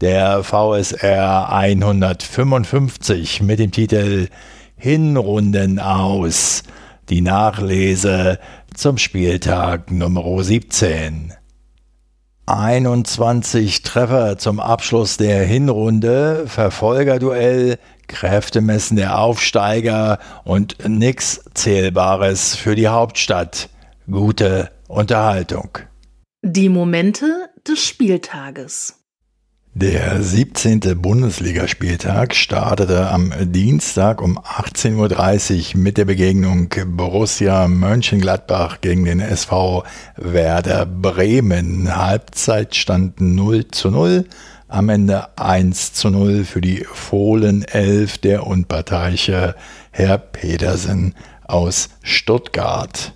der VSR 155 mit dem Titel Hinrunden aus. Die Nachlese zum Spieltag Nummer 17. 21 Treffer zum Abschluss der Hinrunde, Verfolgerduell, Kräftemessen der Aufsteiger und nix Zählbares für die Hauptstadt. Gute Unterhaltung. Die Momente des Spieltages. Der 17. Bundesligaspieltag startete am Dienstag um 18.30 Uhr mit der Begegnung Borussia Mönchengladbach gegen den SV Werder Bremen. Halbzeit stand 0 zu 0, am Ende 1 zu 0 für die Fohlen 11 der unparteiische Herr Petersen aus Stuttgart.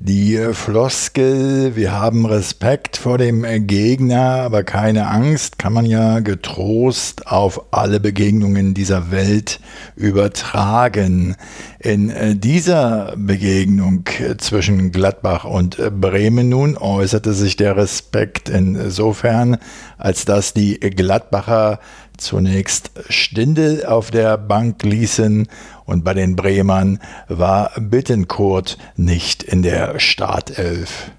Die Floskel, wir haben Respekt vor dem Gegner, aber keine Angst, kann man ja getrost auf alle Begegnungen dieser Welt übertragen. In dieser Begegnung zwischen Gladbach und Bremen nun äußerte sich der Respekt insofern, als dass die Gladbacher zunächst Stindel auf der Bank ließen und bei den Bremern war Bittenkurt nicht in der Startelf.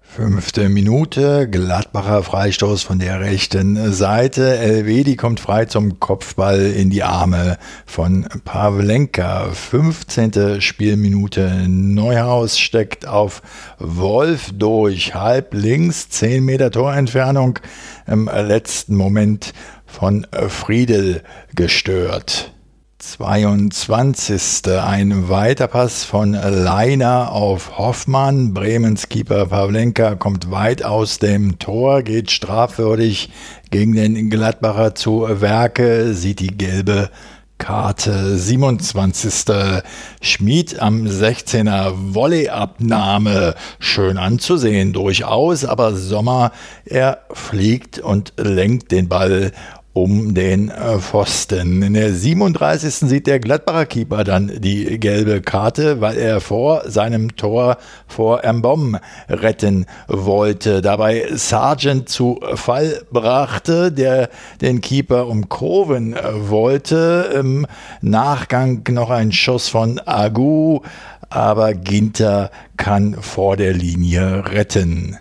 Fünfte Minute, Gladbacher Freistoß von der rechten Seite. Elvedi kommt frei zum Kopfball in die Arme von Pavlenka. 15. Spielminute, Neuhaus steckt auf Wolf durch, halb links, 10 Meter Torentfernung. Im letzten Moment von Friedel gestört. 22. Ein Weiterpass von Leiner auf Hoffmann. Bremens Keeper Pavlenka kommt weit aus dem Tor, geht strafwürdig gegen den Gladbacher zu Werke, sieht die gelbe Karte 27. Schmied am 16er Volleyabnahme. Schön anzusehen, durchaus, aber Sommer, er fliegt und lenkt den Ball um den äh, Pfosten. In der 37. sieht der Gladbacher Keeper dann die gelbe Karte, weil er vor seinem Tor vor Mbom retten wollte. Dabei Sargent zu Fall brachte, der den Keeper umkurven wollte. Im Nachgang noch ein Schuss von Agu, aber Ginter kann vor der Linie retten.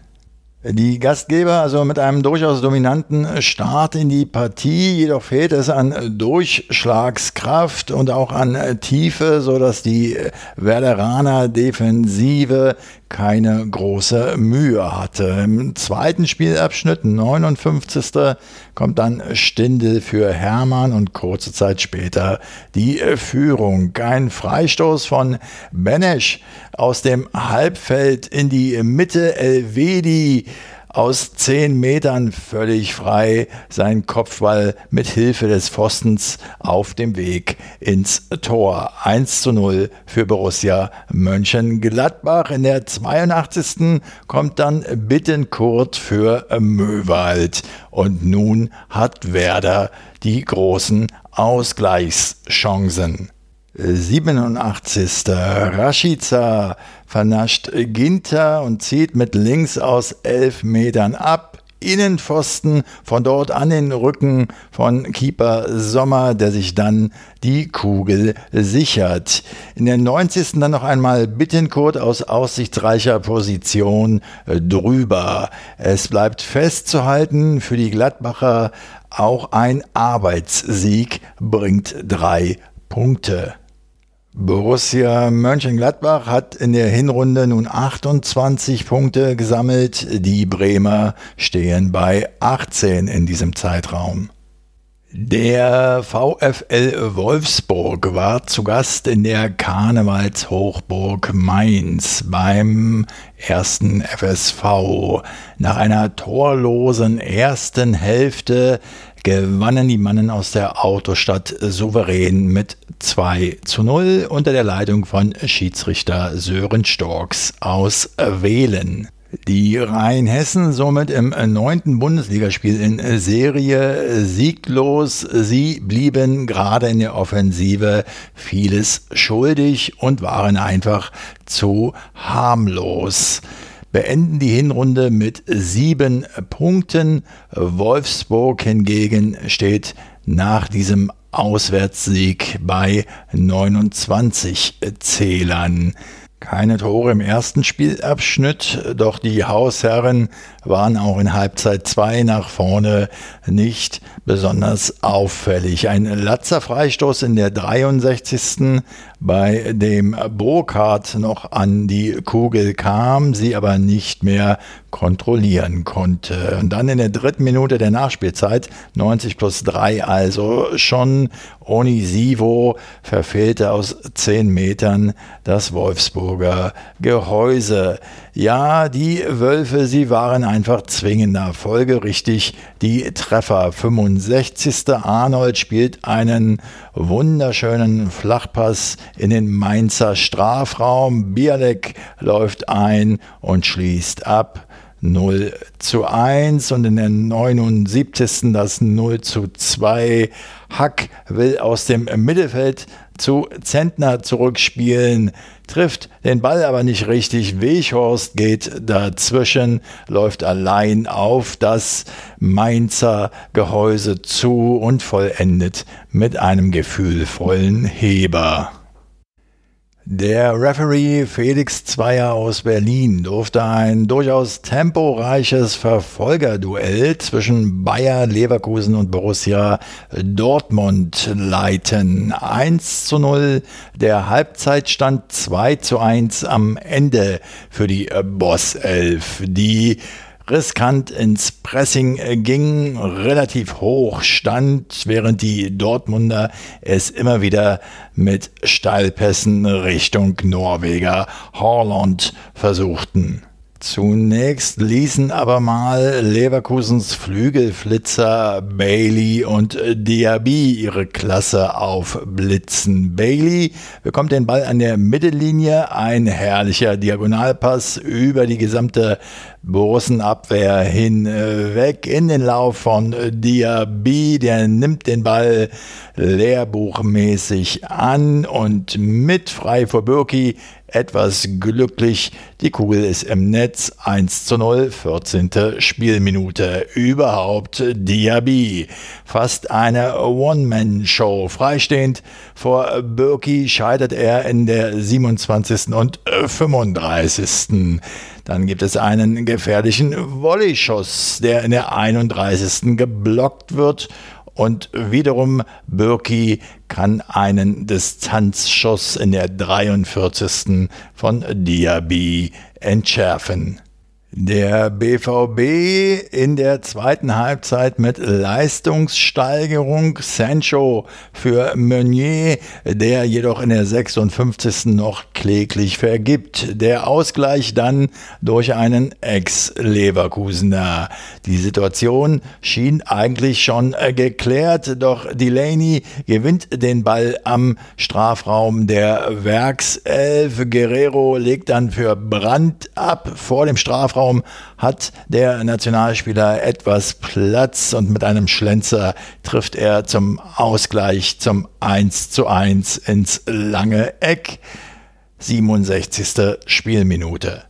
Die Gastgeber also mit einem durchaus dominanten Start in die Partie, jedoch fehlt es an Durchschlagskraft und auch an Tiefe, so dass die Werderaner Defensive keine große Mühe hatte. Im zweiten Spielabschnitt, 59. kommt dann Stindel für Hermann und kurze Zeit später die Führung. Ein Freistoß von Benesch aus dem Halbfeld in die Mitte. Elvedi aus zehn Metern völlig frei sein Kopfball mit Hilfe des Pfostens auf dem Weg ins Tor. 1 zu 0 für Borussia Mönchengladbach. In der 82. kommt dann Bittenkurt für Möwald. Und nun hat Werder die großen Ausgleichschancen. 87. Rashica vernascht Ginter und zieht mit links aus elf Metern ab. Innenpfosten, von dort an den Rücken von Keeper Sommer, der sich dann die Kugel sichert. In der 90. dann noch einmal Bittenkurt aus aussichtsreicher Position drüber. Es bleibt festzuhalten, für die Gladbacher auch ein Arbeitssieg bringt drei Punkte. Borussia Mönchengladbach hat in der Hinrunde nun 28 Punkte gesammelt. Die Bremer stehen bei 18 in diesem Zeitraum. Der VfL Wolfsburg war zu Gast in der Karnevalshochburg Mainz beim ersten FSV. Nach einer torlosen ersten Hälfte gewannen die Mannen aus der Autostadt souverän mit 2 zu 0 unter der Leitung von Schiedsrichter Sören Storks aus Wählen. Die Rheinhessen somit im neunten Bundesligaspiel in Serie sieglos. Sie blieben gerade in der Offensive vieles schuldig und waren einfach zu harmlos. Beenden die Hinrunde mit sieben Punkten. Wolfsburg hingegen steht nach diesem Auswärtssieg bei 29 Zählern. Keine Tore im ersten Spielabschnitt, doch die Hausherren waren auch in Halbzeit 2 nach vorne nicht besonders auffällig. Ein Latzer Freistoß in der 63. bei dem Burkhardt noch an die Kugel kam, sie aber nicht mehr kontrollieren konnte. Und dann in der dritten Minute der Nachspielzeit, 90 plus 3, also schon Onisivo verfehlte aus 10 Metern das Wolfsburger Gehäuse. Ja, die Wölfe, sie waren einfach zwingender. Folgerichtig die Treffer. 65. Arnold spielt einen wunderschönen Flachpass in den Mainzer Strafraum. Bialek läuft ein und schließt ab. 0 zu 1 und in der 79. das 0 zu 2. Hack will aus dem Mittelfeld zu Zentner zurückspielen, trifft den Ball aber nicht richtig. Weghorst geht dazwischen, läuft allein auf das Mainzer Gehäuse zu und vollendet mit einem gefühlvollen Heber. Der Referee Felix Zweier aus Berlin durfte ein durchaus temporeiches Verfolgerduell zwischen Bayer Leverkusen und Borussia Dortmund leiten. 1 zu 0, der Halbzeitstand 2 zu 1 am Ende für die Boss 11. Die riskant ins Pressing ging, relativ hoch stand, während die Dortmunder es immer wieder mit Steilpässen Richtung Norweger Horland versuchten. Zunächst ließen aber mal Leverkusens Flügelflitzer Bailey und Diaby ihre Klasse aufblitzen. Bailey bekommt den Ball an der Mittellinie, ein herrlicher Diagonalpass über die gesamte Borussenabwehr hinweg in den Lauf von Diaby, der nimmt den Ball lehrbuchmäßig an und mit frei vor Birki etwas glücklich. Die Kugel ist im Netz 1 zu 0, 14. Spielminute. Überhaupt Diaby. Fast eine One-Man-Show. Freistehend vor Birki scheitert er in der 27. und 35. Dann gibt es einen gefährlichen Volleyschuss, der in der 31. geblockt wird und wiederum Birki kann einen Distanzschuss in der 43. von Diaby entschärfen. Der BVB in der zweiten Halbzeit mit Leistungssteigerung. Sancho für Meunier, der jedoch in der 56. noch kläglich vergibt. Der Ausgleich dann durch einen Ex-Leverkusener. Die Situation schien eigentlich schon geklärt, doch Delaney gewinnt den Ball am Strafraum der Werkself. Guerrero legt dann für Brandt ab vor dem Strafraum Strafraum hat der Nationalspieler etwas Platz und mit einem Schlenzer trifft er zum Ausgleich zum 1 zu 1 ins lange Eck. 67. Spielminute.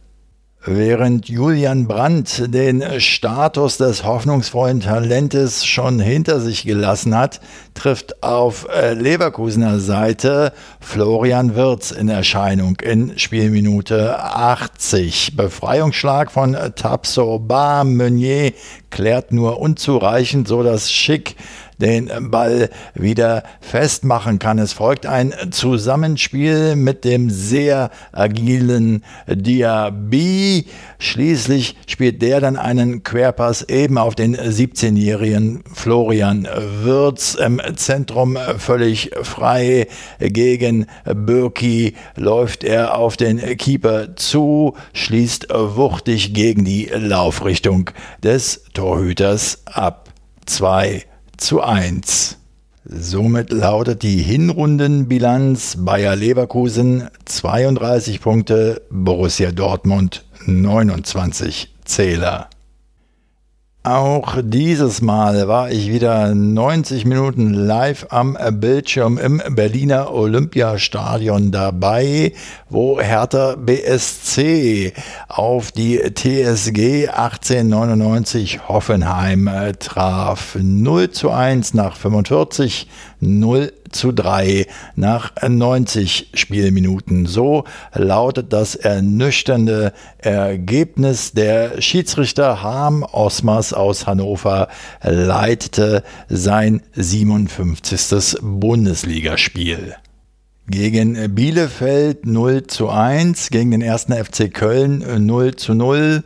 Während Julian Brandt den Status des hoffnungsvollen Talentes schon hinter sich gelassen hat, trifft auf äh, Leverkusener Seite Florian Wirz in Erscheinung in Spielminute 80. Befreiungsschlag von Tapso Bar Meunier klärt nur unzureichend, so dass Schick den Ball wieder festmachen kann. Es folgt ein Zusammenspiel mit dem sehr agilen Diaby. Schließlich spielt der dann einen Querpass eben auf den 17-jährigen Florian Würz im Zentrum völlig frei gegen Birki läuft er auf den Keeper zu, schließt wuchtig gegen die Laufrichtung des Torhüters ab. 2 zu 1. Somit lautet die Hinrundenbilanz Bayer Leverkusen 32 Punkte, Borussia Dortmund 29 Zähler. Auch dieses Mal war ich wieder 90 Minuten live am Bildschirm im Berliner Olympiastadion dabei, wo Hertha BSC auf die TSG 1899 Hoffenheim traf. 0 zu 1 nach 45, 0 zu 3 nach 90 Spielminuten. So lautet das ernüchternde Ergebnis. Der Schiedsrichter Harm Osmers aus Hannover leitete sein 57. Bundesligaspiel. Gegen Bielefeld 0 zu 1, gegen den ersten FC Köln 0 zu 0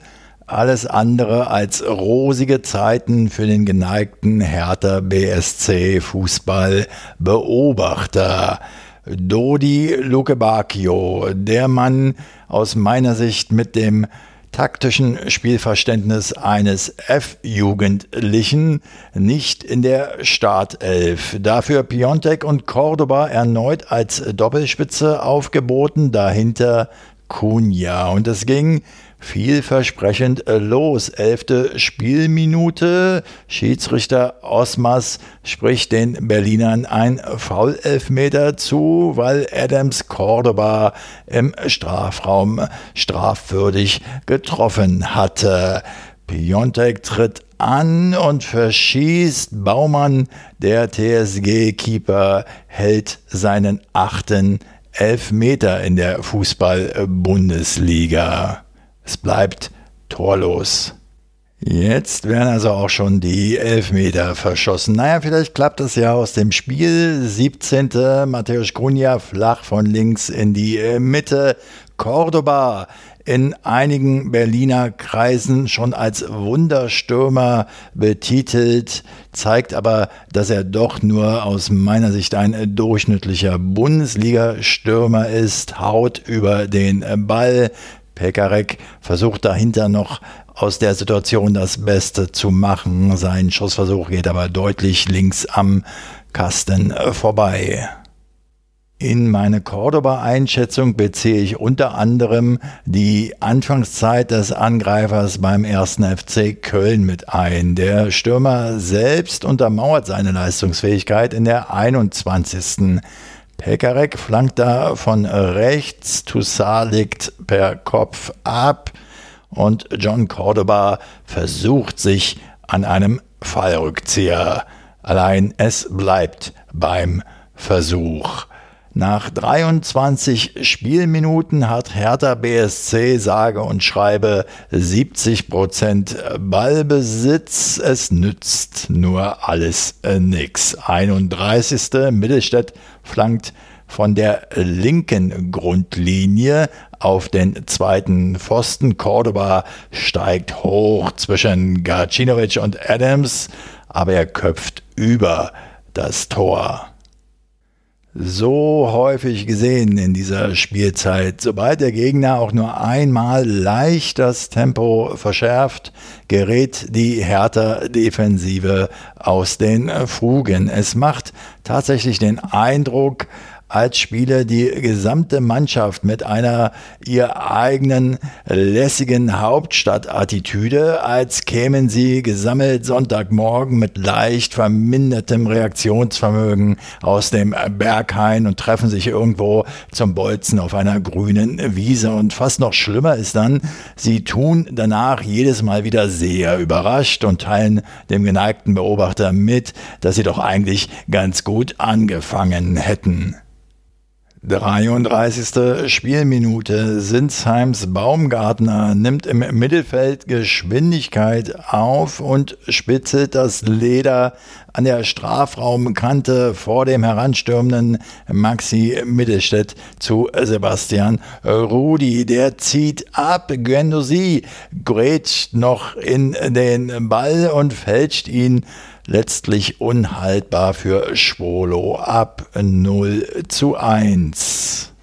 alles andere als rosige Zeiten für den geneigten Hertha BSC Fußballbeobachter. Dodi Lukebakio, der Mann aus meiner Sicht mit dem taktischen Spielverständnis eines F-Jugendlichen, nicht in der Startelf. Dafür Piontek und Cordoba erneut als Doppelspitze aufgeboten, dahinter Cunha. Und es ging vielversprechend äh, los. Elfte Spielminute. Schiedsrichter Osmas spricht den Berlinern ein Foulelfmeter zu, weil Adams Cordoba im Strafraum strafwürdig getroffen hatte. Piontek tritt an und verschießt. Baumann, der TSG-Keeper, hält seinen achten Elfmeter in der Fußball-Bundesliga. Es bleibt torlos. Jetzt werden also auch schon die Elfmeter verschossen. Naja, vielleicht klappt es ja aus dem Spiel. 17. Matthäus Grunja flach von links in die Mitte. Cordoba in einigen Berliner Kreisen schon als Wunderstürmer betitelt, zeigt aber, dass er doch nur aus meiner Sicht ein durchschnittlicher Bundesliga-Stürmer ist, haut über den Ball, Pekarek versucht dahinter noch aus der Situation das Beste zu machen. Sein Schussversuch geht aber deutlich links am Kasten vorbei. In meine Cordoba-Einschätzung beziehe ich unter anderem die Anfangszeit des Angreifers beim ersten FC Köln mit ein. Der Stürmer selbst untermauert seine Leistungsfähigkeit in der 21. Pekarek flankt da von rechts, Toussaint liegt per Kopf ab und John Cordoba versucht sich an einem Fallrückzieher. Allein es bleibt beim Versuch. Nach 23 Spielminuten hat Hertha BSC sage und schreibe 70% Ballbesitz. Es nützt nur alles äh, nix. 31. Mittelstädt flankt von der linken Grundlinie auf den zweiten Pfosten. Cordoba steigt hoch zwischen Gacinovic und Adams, aber er köpft über das Tor so häufig gesehen in dieser Spielzeit. Sobald der Gegner auch nur einmal leicht das Tempo verschärft, gerät die härter Defensive aus den Fugen. Es macht tatsächlich den Eindruck, als Spieler die gesamte Mannschaft mit einer ihr eigenen lässigen Hauptstadtattitüde, als kämen sie gesammelt Sonntagmorgen mit leicht vermindertem Reaktionsvermögen aus dem Berghain und treffen sich irgendwo zum Bolzen auf einer grünen Wiese. Und fast noch schlimmer ist dann, sie tun danach jedes Mal wieder sehr überrascht und teilen dem geneigten Beobachter mit, dass sie doch eigentlich ganz gut angefangen hätten. 33. Spielminute. Sinsheims Baumgartner nimmt im Mittelfeld Geschwindigkeit auf und spitzelt das Leder an der Strafraumkante vor dem heranstürmenden Maxi Mittelstädt zu Sebastian Rudi. Der zieht ab. Guendouzi grätscht noch in den Ball und fälscht ihn letztlich unhaltbar für Schwolo ab 0 zu 1.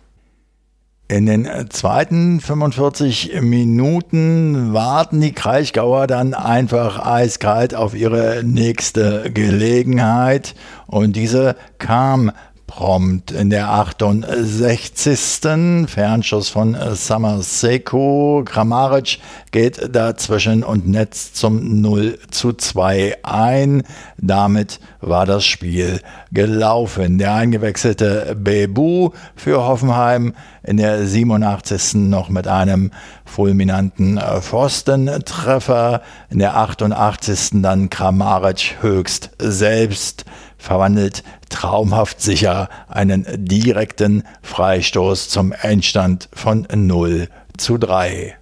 In den zweiten 45 Minuten warten die Kraichgauer dann einfach eiskalt auf ihre nächste Gelegenheit und diese kam prompt in der 68. Fernschuss von Samaseko. Kramaric geht dazwischen und netzt zum 0 zu 2 ein. Damit war das Spiel gelaufen. Der eingewechselte Bebu für Hoffenheim in der 87. noch mit einem fulminanten Pfostentreffer. In der 88. dann Kramaric höchst selbst verwandelt traumhaft sicher einen direkten Freistoß zum Endstand von 0 zu 3.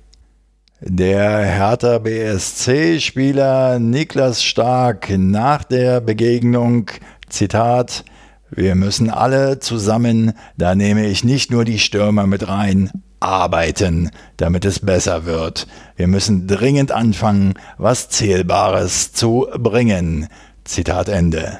Der Hertha BSC-Spieler Niklas Stark nach der Begegnung, Zitat, wir müssen alle zusammen, da nehme ich nicht nur die Stürmer mit rein, arbeiten, damit es besser wird. Wir müssen dringend anfangen, was Zählbares zu bringen. Zitat Ende.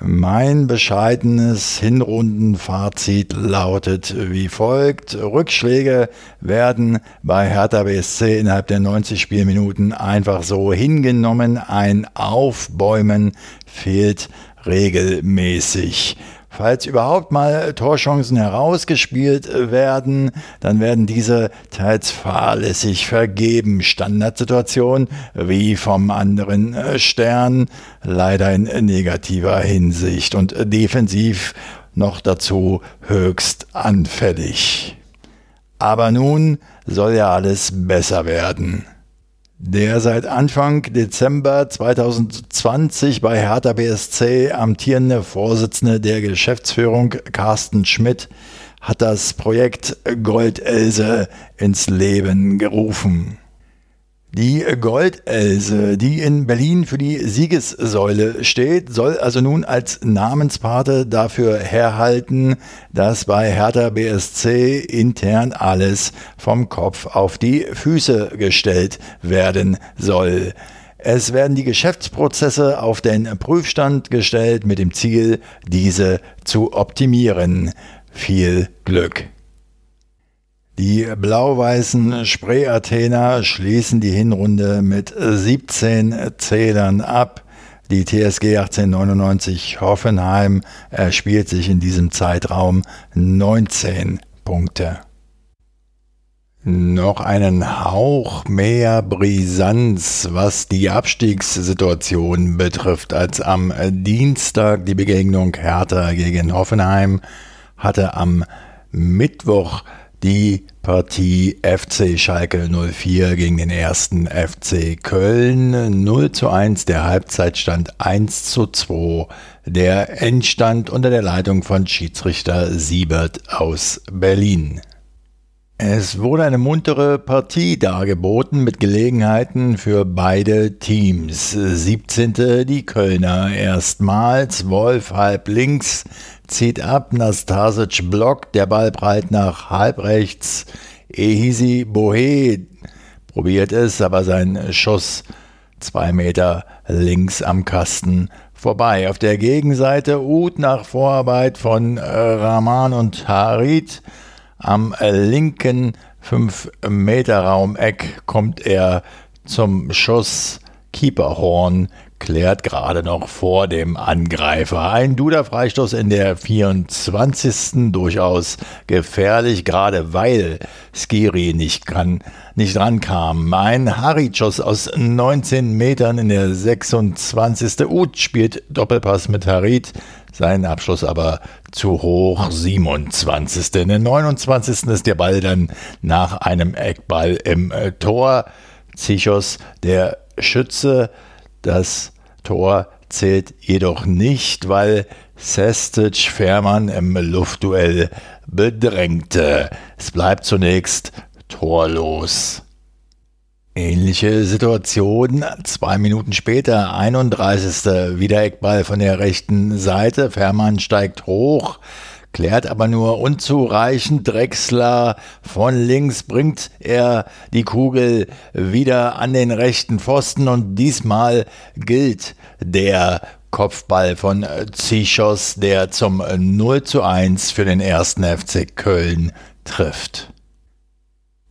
Mein bescheidenes Hinrundenfazit lautet wie folgt. Rückschläge werden bei Hertha BSC innerhalb der 90 Spielminuten einfach so hingenommen. Ein Aufbäumen fehlt regelmäßig. Falls überhaupt mal Torchancen herausgespielt werden, dann werden diese teils fahrlässig vergeben. Standardsituation wie vom anderen äh, Stern, leider in negativer Hinsicht und defensiv noch dazu höchst anfällig. Aber nun soll ja alles besser werden. Der seit Anfang Dezember 2020 bei Hertha BSC amtierende Vorsitzende der Geschäftsführung Carsten Schmidt hat das Projekt Goldelse ins Leben gerufen. Die Goldelse, die in Berlin für die Siegessäule steht, soll also nun als Namenspate dafür herhalten, dass bei Hertha BSC intern alles vom Kopf auf die Füße gestellt werden soll. Es werden die Geschäftsprozesse auf den Prüfstand gestellt mit dem Ziel, diese zu optimieren. Viel Glück! Die blau-weißen Spree-Athener schließen die Hinrunde mit 17 Zählern ab. Die TSG 1899 Hoffenheim erspielt sich in diesem Zeitraum 19 Punkte. Noch einen Hauch mehr Brisanz, was die Abstiegssituation betrifft, als am Dienstag die Begegnung Hertha gegen Hoffenheim hatte am Mittwoch die Partie FC Schalke 04 gegen den ersten FC Köln 0 zu 1, der Halbzeitstand 1 zu 2, der Endstand unter der Leitung von Schiedsrichter Siebert aus Berlin. Es wurde eine muntere Partie dargeboten mit Gelegenheiten für beide Teams. 17. die Kölner erstmals, Wolf halb links, zieht ab, Nastasic blockt, der Ball breit nach halb rechts, Ehisi Bohe probiert es, aber sein Schuss zwei Meter links am Kasten vorbei. Auf der Gegenseite Uth nach Vorarbeit von Rahman und Harit am linken 5-Meter-Raumeck kommt er zum Schuss. Keeperhorn klärt gerade noch vor dem Angreifer. Ein Duda-Freistoß in der 24. durchaus gefährlich, gerade weil Skiri nicht, kann, nicht rankam. Ein Harit-Schuss aus 19 Metern in der 26. Uth spielt Doppelpass mit Harit. Sein Abschluss aber zu hoch, 27. In der 29. ist der Ball dann nach einem Eckball im äh, Tor. Zichos, der Schütze, das Tor zählt jedoch nicht, weil Sestic Fährmann im Luftduell bedrängte. Es bleibt zunächst torlos. Ähnliche Situation, zwei Minuten später, 31. Wieder Eckball von der rechten Seite, Fährmann steigt hoch, klärt aber nur unzureichend. Drexler von links bringt er die Kugel wieder an den rechten Pfosten und diesmal gilt der Kopfball von Zichos, der zum 0 zu 1 für den ersten FC Köln trifft.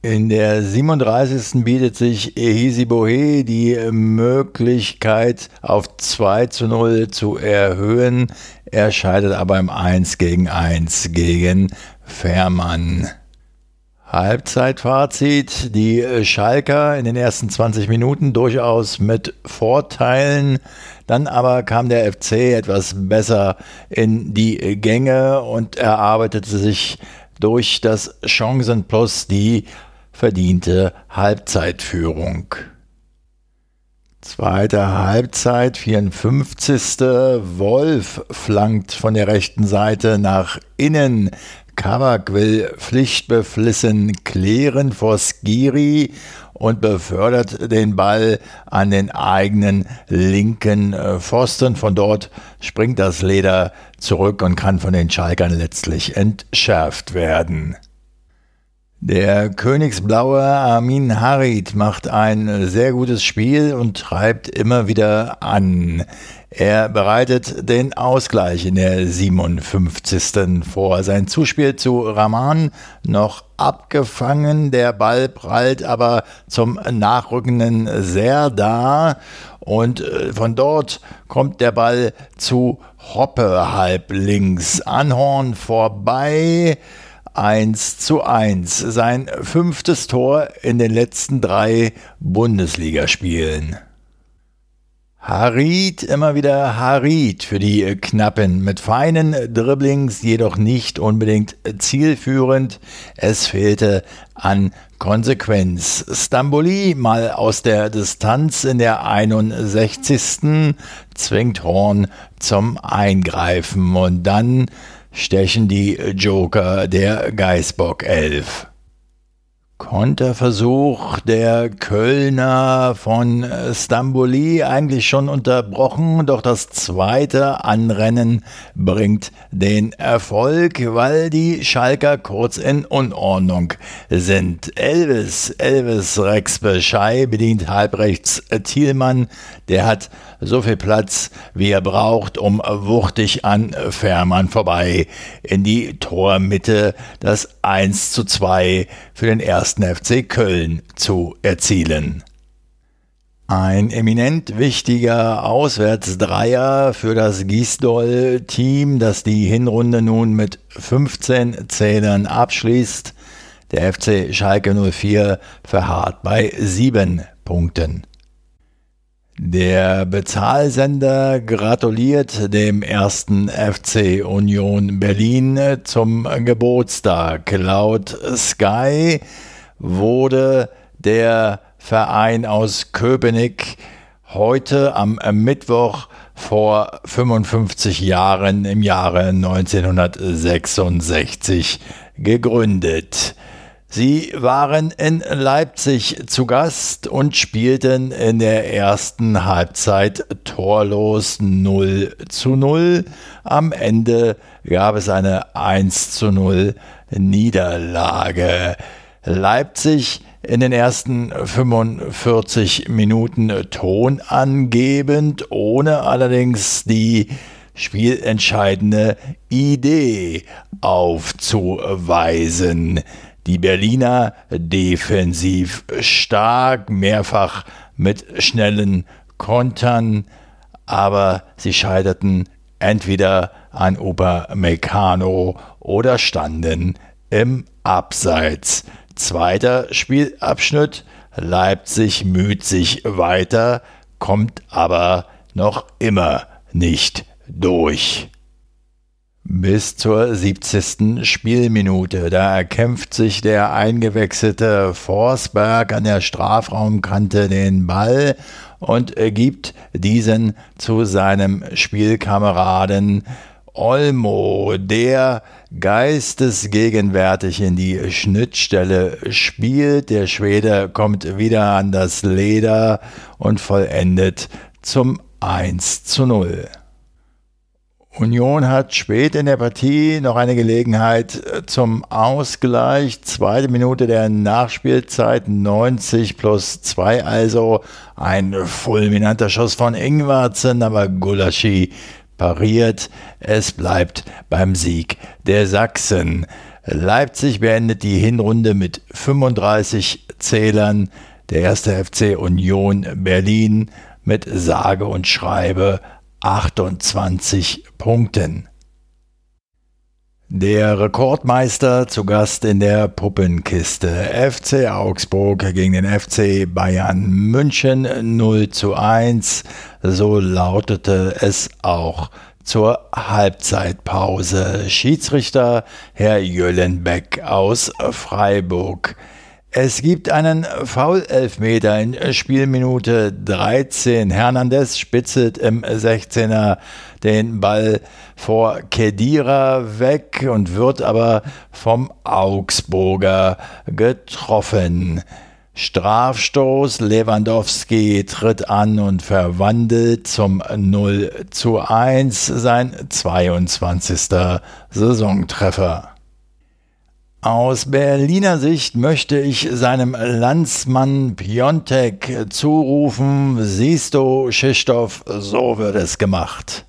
In der 37. bietet sich Ehisi Bohe die Möglichkeit, auf 2 zu 0 zu erhöhen. Er scheitert aber im 1 gegen 1 gegen Fährmann. Halbzeitfazit. Die Schalker in den ersten 20 Minuten durchaus mit Vorteilen. Dann aber kam der FC etwas besser in die Gänge und erarbeitete sich durch das Chancenplus die verdiente Halbzeitführung. Zweite Halbzeit, 54. Wolf flankt von der rechten Seite nach innen. Kabak will pflichtbeflissen klären vor Skiri und befördert den Ball an den eigenen linken äh, Pfosten. Von dort springt das Leder zurück und kann von den Schalkern letztlich entschärft werden. Der Königsblaue Armin Harid macht ein sehr gutes Spiel und treibt immer wieder an. Er bereitet den Ausgleich in der 57. vor. Sein Zuspiel zu Rahman noch abgefangen. Der Ball prallt aber zum nachrückenden Serda und äh, von dort kommt der Ball zu Hoppe halb links. Anhorn vorbei. 1 zu 1. Sein fünftes Tor in den letzten drei Bundesligaspielen. Harid, immer wieder Harid für die Knappen. Mit feinen Dribblings, jedoch nicht unbedingt zielführend. Es fehlte an Konsequenz. Stamboli mal aus der Distanz in der 61. zwingt Horn zum Eingreifen und dann stechen die Joker der Geißbock 11. Konterversuch der Kölner von Stamboli eigentlich schon unterbrochen, doch das zweite Anrennen bringt den Erfolg, weil die Schalker kurz in Unordnung sind. Elvis, Elvis Rex Beschei bedient halbrechts Thielmann, der hat so viel Platz, wie er braucht, um wuchtig an Fährmann vorbei in die Tormitte das 1 zu 2 für den ersten FC Köln zu erzielen. Ein eminent wichtiger Auswärtsdreier für das Gisdol-Team, das die Hinrunde nun mit 15 Zählern abschließt. Der FC Schalke 04 verharrt bei sieben Punkten. Der Bezahlsender gratuliert dem ersten FC Union Berlin zum Geburtstag. Laut Sky wurde der Verein aus Köpenick heute am Mittwoch vor 55 Jahren im Jahre 1966 gegründet. Sie waren in Leipzig zu Gast und spielten in der ersten Halbzeit torlos 0 zu 0. Am Ende gab es eine 1 zu 0 Niederlage. Leipzig in den ersten 45 Minuten tonangebend, ohne allerdings die spielentscheidende Idee aufzuweisen. Die Berliner defensiv stark, mehrfach mit schnellen Kontern, aber sie scheiterten entweder an Upamecano oder standen im Abseits. Zweiter Spielabschnitt. Leipzig müht sich weiter, kommt aber noch immer nicht durch. Bis zur 70. Spielminute. Da erkämpft sich der eingewechselte Forsberg an der Strafraumkante den Ball und gibt diesen zu seinem Spielkameraden Olmo, der geistesgegenwärtig in die Schnittstelle spielt. Der Schwede kommt wieder an das Leder und vollendet zum 1 zu 0. Union hat spät in der Partie noch eine Gelegenheit äh, zum Ausgleich. Zweite Minute der Nachspielzeit, 90 plus 2 also. Ein fulminanter Schuss von Ingwarzen, aber Gulaschi pariert. Es bleibt beim Sieg der Sachsen. Leipzig beendet die Hinrunde mit 35 Zählern. Der erste FC Union Berlin mit sage und schreibe 28 Punkten. Der Rekordmeister zu Gast in der Puppenkiste. FC Augsburg gegen den FC Bayern München 0 zu 1. So lautete es auch zur Halbzeitpause. Schiedsrichter Herr Jöllenbeck aus Freiburg. Es gibt einen Foul-Elfmeter in Spielminute 13. Hernandez spitzelt im 16er den Ball vor Kedira weg und wird aber vom Augsburger getroffen. Strafstoß, Lewandowski tritt an und verwandelt zum 0 zu 1 sein 22. Saisontreffer. Aus Berliner Sicht möchte ich seinem Landsmann Piontek zurufen, siehst du, Schistow, so wird es gemacht.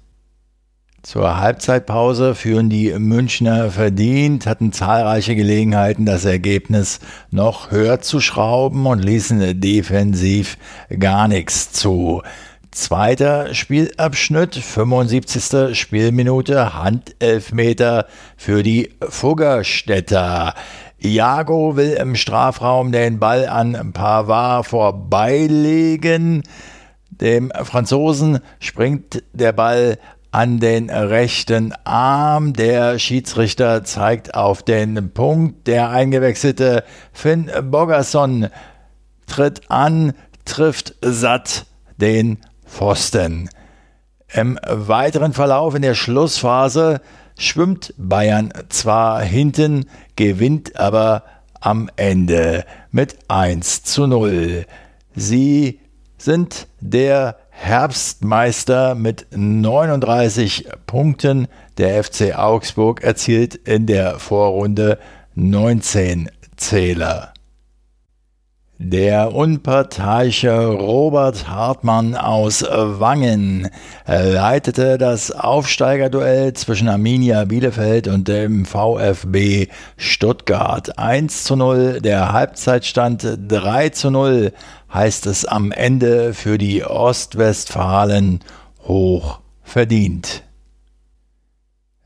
Zur Halbzeitpause führen die Münchner verdient, hatten zahlreiche Gelegenheiten, das Ergebnis noch höher zu schrauben und ließen defensiv gar nichts zu. Zweiter Spielabschnitt, 75. Spielminute, Handelfmeter für die Fuggerstädter. Iago will im Strafraum den Ball an Pavard vorbeilegen. Dem Franzosen springt der Ball an den rechten Arm. Der Schiedsrichter zeigt auf den Punkt. Der eingewechselte Finn Bogerson tritt an, trifft satt den Pfosten. Im weiteren Verlauf in der Schlussphase schwimmt Bayern zwar hinten, gewinnt aber am Ende mit 1 zu 0. Sie sind der Herbstmeister mit 39 Punkten. Der FC Augsburg erzielt in der Vorrunde 19 Zähler. Der unparteiische Robert Hartmann aus Wangen leitete das Aufsteigerduell zwischen Arminia Bielefeld und dem VfB Stuttgart. 1 zu 0, der Halbzeitstand 3 zu 0 heißt es am Ende für die Ostwestfalen hoch verdient.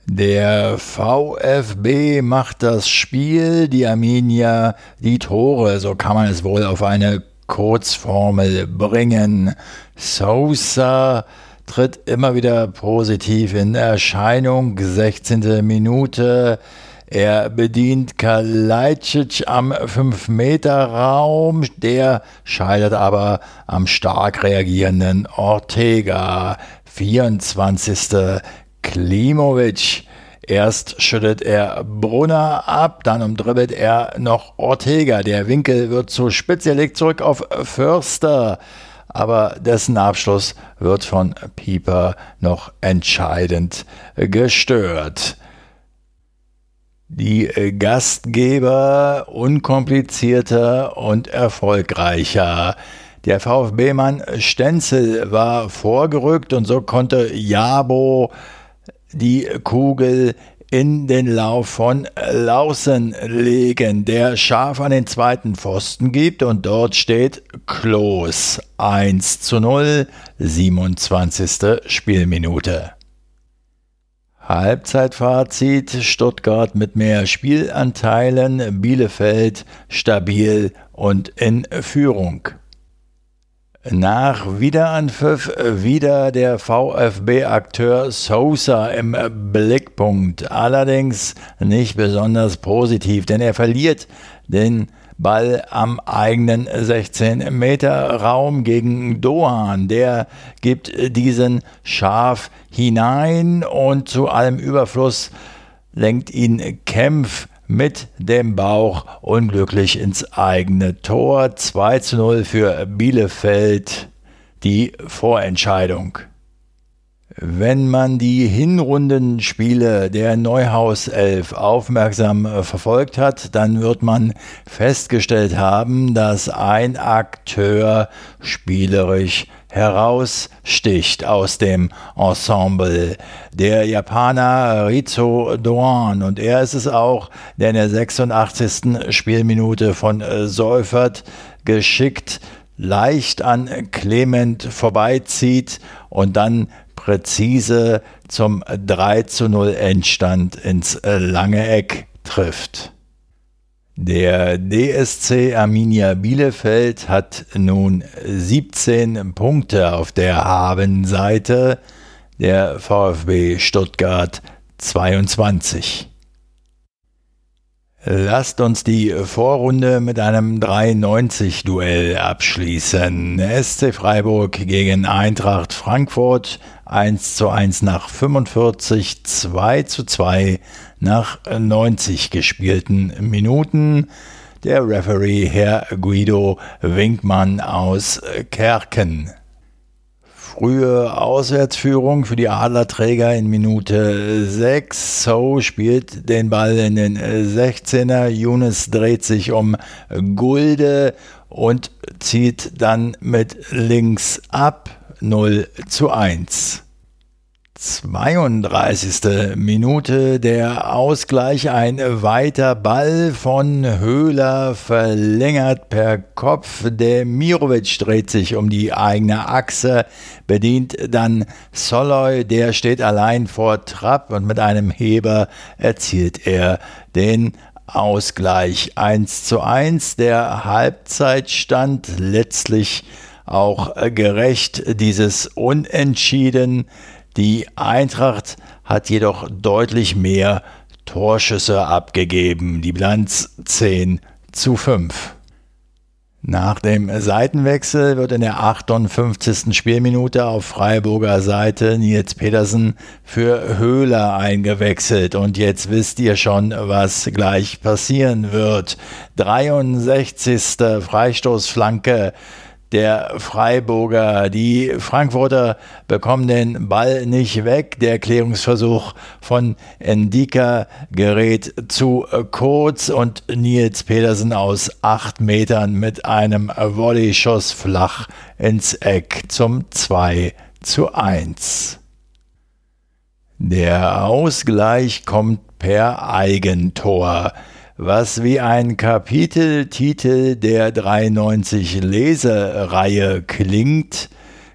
Der VfB macht das Spiel, die Arminia die Tore, so kann man es wohl auf eine Kurzformel bringen. Sosa tritt immer wieder positiv in Erscheinung, 16. Minute. Er bedient Kalajdzic am 5-Meter-Raum, der scheitert aber am stark reagierenden Ortega. 24. Klimovic. Erst schüttet er Brunner ab, dann umdribbelt er noch Ortega. Der Winkel wird zu spitz, er legt zurück auf Förster. Aber dessen Abschluss wird von Pieper noch entscheidend gestört. Die Gastgeber unkomplizierter und erfolgreicher. Der VfB-Mann Stenzel war vorgerückt und so konnte Jabo die Kugel in den Lauf von Lausen legen, der scharf an den zweiten Pfosten gibt und dort steht Klos 1 zu 0, 27. Spielminute. Halbzeitfazit Stuttgart mit mehr Spielanteilen, Bielefeld stabil und in Führung. Nach Wiederanpfiff wieder der VfB-Akteur Sosa im Blickpunkt. Allerdings nicht besonders positiv, denn er verliert den Ball am eigenen 16 Meter Raum gegen Dohan. Der gibt diesen scharf hinein und zu allem Überfluss lenkt ihn Kempf mit dem Bauch unglücklich ins eigene Tor. 2 zu 0 für Bielefeld die Vorentscheidung. Wenn man die Hinrundenspiele der Neuhaus 11 aufmerksam äh, verfolgt hat, dann wird man festgestellt haben, dass ein Akteur spielerisch heraussticht aus dem Ensemble. Der Japaner Rizo Doan und er ist es auch, der in der 86. Spielminute von äh, Seufert geschickt leicht an Clement vorbeizieht und dann präzise zum 3 zu 0 Endstand ins lange Eck trifft. Der DSC Arminia Bielefeld hat nun 17 Punkte auf der Habenseite, der VfB Stuttgart 22. Lasst uns die Vorrunde mit einem 3-90-Duell abschließen. SC Freiburg gegen Eintracht Frankfurt 1 zu 1 nach 45, 2 zu 2 nach 90 gespielten Minuten. Der Referee Herr Guido Winkmann aus Kerken. Frühe Auswärtsführung für die Adlerträger in Minute 6. So spielt den Ball in den 16er. Younes dreht sich um Gulde und zieht dann mit links ab 0 zu 1. 32. Minute der Ausgleich, ein weiter Ball von Höhler verlängert per Kopf. Der Mirovic dreht sich um die eigene Achse, bedient dann Soloy, der steht allein vor Trapp und mit einem Heber erzielt er den Ausgleich 1 zu 1. Der Halbzeitstand letztlich auch gerecht dieses Unentschieden die Eintracht hat jedoch deutlich mehr Torschüsse abgegeben. Die Bilanz 10 zu 5. Nach dem Seitenwechsel wird in der 58. Spielminute auf Freiburger Seite Nils Petersen für Höhler eingewechselt. Und jetzt wisst ihr schon, was gleich passieren wird. 63. Freistoßflanke der Freiburger. Die Frankfurter bekommen den Ball nicht weg. Der Klärungsversuch von Endika gerät zu kurz und Nils Pedersen aus acht Metern mit einem Volley-Schuss flach ins Eck zum 2 zu 1. Der Ausgleich kommt per Eigentor was wie ein Kapiteltitel der 93 Lesereihe klingt.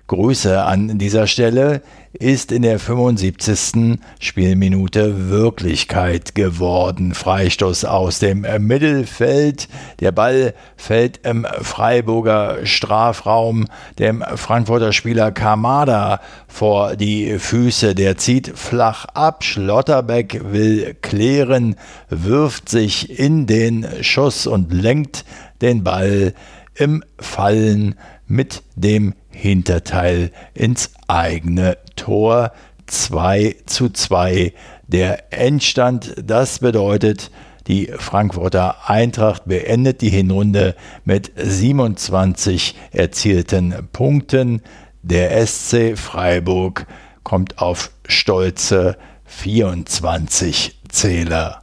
Grüße an dieser Stelle ist in der 75. Spielminute Wirklichkeit geworden. Freistoß aus dem Mittelfeld. Der Ball fällt im Freiburger Strafraum dem Frankfurter Spieler Kamada vor die Füße. Der zieht flach ab. Schlotterbeck will klären, wirft sich in den Schuss und lenkt den Ball im Fallen mit dem Hinterteil ins eigene Tor 2 zu 2 der Endstand. Das bedeutet, die Frankfurter Eintracht beendet die Hinrunde mit 27 erzielten Punkten. Der SC Freiburg kommt auf stolze 24 Zähler.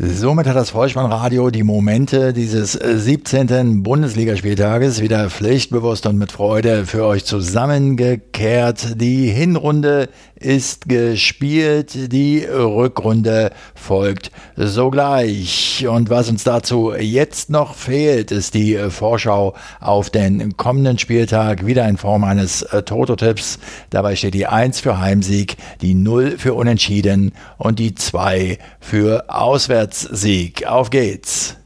Somit hat das Vollspannradio die Momente dieses 17. Äh, Bundesligaspieltages wieder pflichtbewusst und mit Freude für euch zusammengekehrt. Die Hinrunde ist gespielt, die Rückrunde folgt sogleich. Und was uns dazu jetzt noch fehlt, ist die Vorschau auf den kommenden Spieltag, wieder in Form eines äh, Toto-Tipps. Dabei steht die 1 für Heimsieg, die 0 für Unentschieden und die 2 für Auswärtssieg. Auf geht's!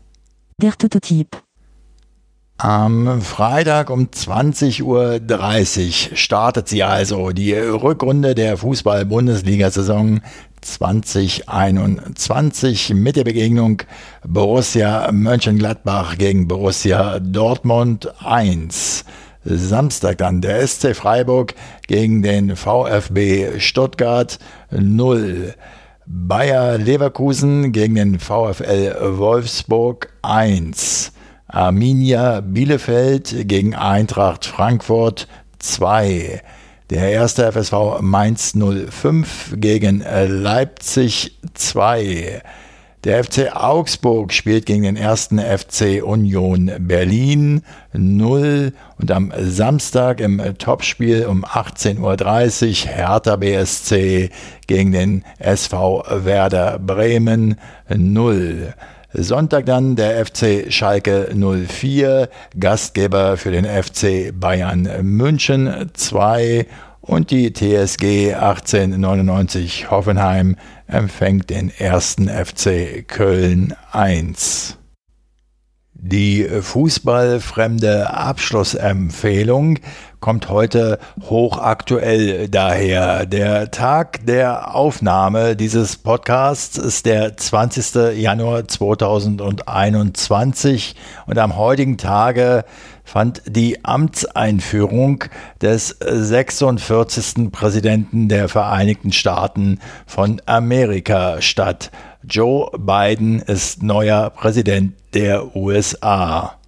Der Toto-Tipp. Am Freitag um 20.30 Uhr startet sie also, die Rückrunde der Fußball-Bundesliga-Saison 2021 mit der Begegnung Borussia Mönchengladbach gegen Borussia Dortmund 1. Samstag dann der SC Freiburg gegen den VfB Stuttgart 0. Bayer Leverkusen gegen den VfL Wolfsburg 1. Arminia Bielefeld gegen Eintracht Frankfurt 2. Der erste FSV Mainz 05 gegen Leipzig 2. Der FC Augsburg spielt gegen den ersten FC Union Berlin 0 und am Samstag im Topspiel um 18.30 Uhr Hertha BSC gegen den SV Werder Bremen 0. Sonntag dann der FC Schalke 04, Gastgeber für den FC Bayern München 2 und die TSG 1899 Hoffenheim empfängt den ersten FC Köln 1. Die fußballfremde Abschlussempfehlung kommt heute hochaktuell daher. Der Tag der Aufnahme dieses Podcasts ist der 20. Januar 2021 und am heutigen Tage fand die Amtseinführung des 46. Präsidenten der Vereinigten Staaten von Amerika statt. Joe Biden ist neuer Präsident der USA.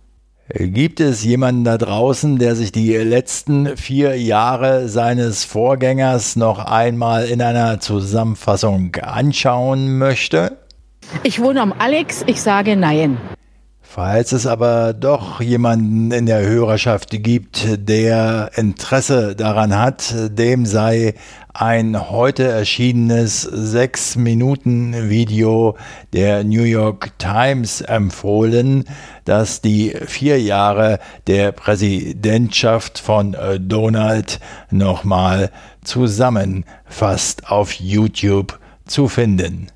Gibt es jemanden da draußen, der sich die letzten vier Jahre seines Vorgängers noch einmal in einer Zusammenfassung anschauen möchte? Ich wohne am Alex, ich sage nein. Falls es aber doch jemanden in der Hörerschaft gibt, der Interesse daran hat, dem sei ein heute erschienenes 6 Minuten Video der New York Times empfohlen, das die vier Jahre der Präsidentschaft von äh, Donald nochmal zusammenfasst auf YouTube zu finden.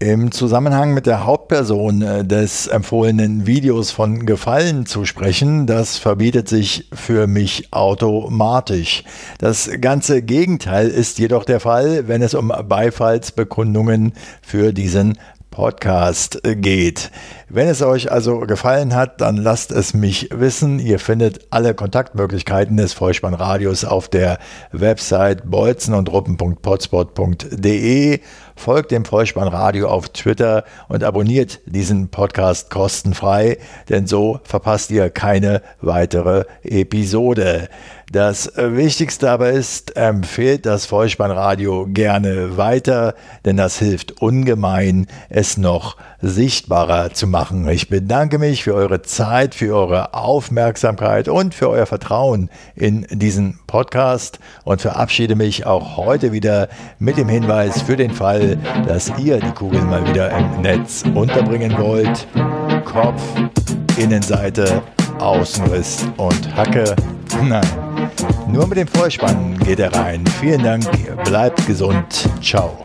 Im Zusammenhang mit der Hauptperson äh, des empfohlenen Videos von Gefallen zu sprechen, das verbietet sich für mich automatisch. Das ganze Gegenteil ist jedoch der Fall, wenn es um Beifallsbekundungen für diesen Podcast geht. Wenn es euch also gefallen hat, dann lasst es mich wissen. Ihr findet alle Kontaktmöglichkeiten des Vollspannradios auf der Website bolzenundruppen.potspot.de. Folgt dem Vollspannradio auf Twitter und abonniert diesen Podcast kostenfrei, denn so verpasst ihr keine weitere Episode. Das Wichtigste aber ist, empfehlt das Vollspannradio gerne weiter, denn das hilft ungemein, es noch sichtbarer zu machen. Ich bedanke mich für eure Zeit, für eure Aufmerksamkeit und für euer Vertrauen in diesen Podcast und verabschiede mich auch heute wieder mit dem Hinweis für den Fall, dass ihr die Kugel mal wieder im Netz unterbringen wollt. Kopf, Innenseite, Außenriss und Hacke. Nein, nur mit dem Vollspann geht er rein. Vielen Dank, bleibt gesund. Ciao.